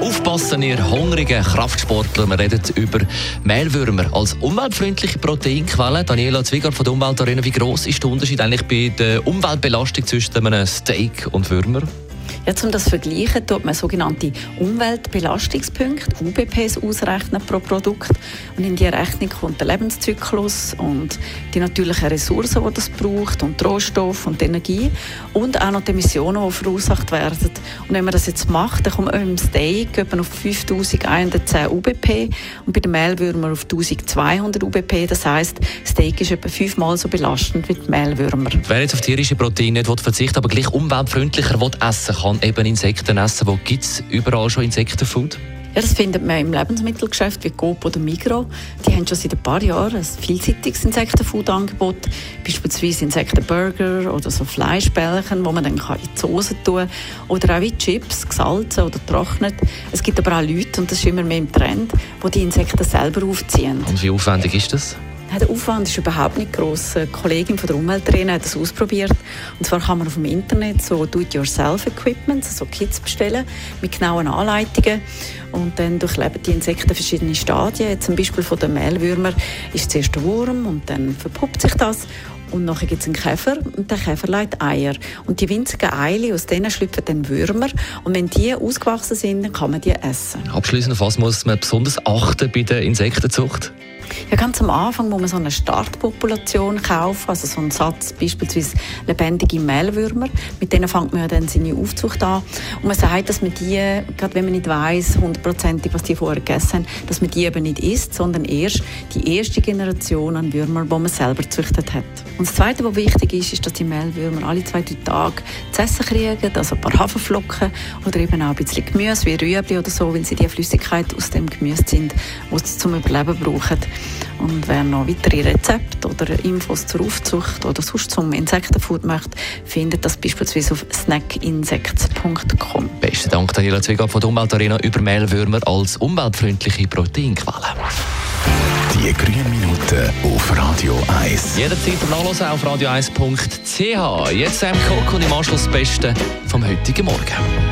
Aufpassen, ihr hungrigen Kraftsportler. Wir reden über Mehlwürmer als umweltfreundliche Proteinquelle. Daniela Zwieger von der Umweltarena. Wie groß ist der Unterschied eigentlich bei der Umweltbelastung zwischen einem Steak und Würmer? Ja, um das zu vergleichen, tut man sogenannte Umweltbelastungspunkte, UBPs, ausrechnen pro Produkt. Und in diese Rechnung kommt der Lebenszyklus und die natürlichen Ressourcen, die das braucht, und die Rohstoffe und die Energie und auch noch die Emissionen, die verursacht werden. Und wenn man das jetzt macht, dann kommt man im Steak auf 5110 UBP und bei den Mehlwürmern auf 1200 UBP. Das heisst, Steak ist etwa fünfmal so belastend wie die Mehlwürmer. Wer jetzt auf tierische Proteine nicht verzichten aber gleich umweltfreundlicher essen kann, kann eben Insekten essen. Wo gibt es überall schon Insektenfood? Ja, das findet man im Lebensmittelgeschäft wie Coop oder Migro. Die haben schon seit ein paar Jahren ein vielseitiges Insektenfood-Angebot, beispielsweise Insektenburger oder so Fleischbällchen, wo man dann in die Soße tun kann. Oder auch wie Chips, gesalzen oder trocknet. Es gibt aber auch Leute, und das ist immer mehr im Trend, die die Insekten selber aufziehen. Und wie aufwendig ist das? Der Aufwand ist überhaupt nicht groß. Eine Kollegin von der Umwelttrainer hat das ausprobiert. Und zwar kann man auf dem Internet so Do-it-yourself-Equipment, so Kits bestellen mit genauen Anleitungen. Und dann durchleben die Insekten verschiedene Stadien. zum Beispiel von den Mehlwürmern ist zuerst der Wurm und dann verpuppt sich das. Und nachher gibt es einen Käfer und der Käfer legt Eier. Und die winzigen Eier, aus denen schlüpfen dann Würmer. Und wenn die ausgewachsen sind, dann kann man die essen. Abschließend, auf was muss man besonders achten bei der Insektenzucht? Ja, ganz am Anfang muss man so eine Startpopulation kaufen, also so einen Satz, beispielsweise lebendige Mehlwürmer. Mit denen fängt man dann seine Aufzucht an. Und man sagt, dass man die, gerade wenn man nicht weiß, hundertprozentig, was die vorher gegessen haben, dass man die eben nicht isst, sondern erst die erste Generation an Würmern, die man selber gezüchtet hat. Und das Zweite, was wichtig ist, ist, dass die Mehlwürmer alle zwei, drei Tage zu essen kriegen, also ein paar Haferflocken oder eben auch ein bisschen Gemüse, wie Rüebli oder so, weil sie die Flüssigkeit aus dem Gemüse sind, die sie zum Überleben brauchen. Und wer noch weitere Rezepte oder Infos zur Aufzucht oder sonst zum Insektenfood möchte, findet das beispielsweise auf snackinsects.com. Besten Dank, Daniela Zwieger von der Umweltarena über Mehlwürmer als umweltfreundliche Proteinquelle. Die grünen Minuten auf Radio 1. Jederzeit nachlesen auf radio1.ch. Jetzt Sam Cook und im Anschluss das Beste vom heutigen Morgen.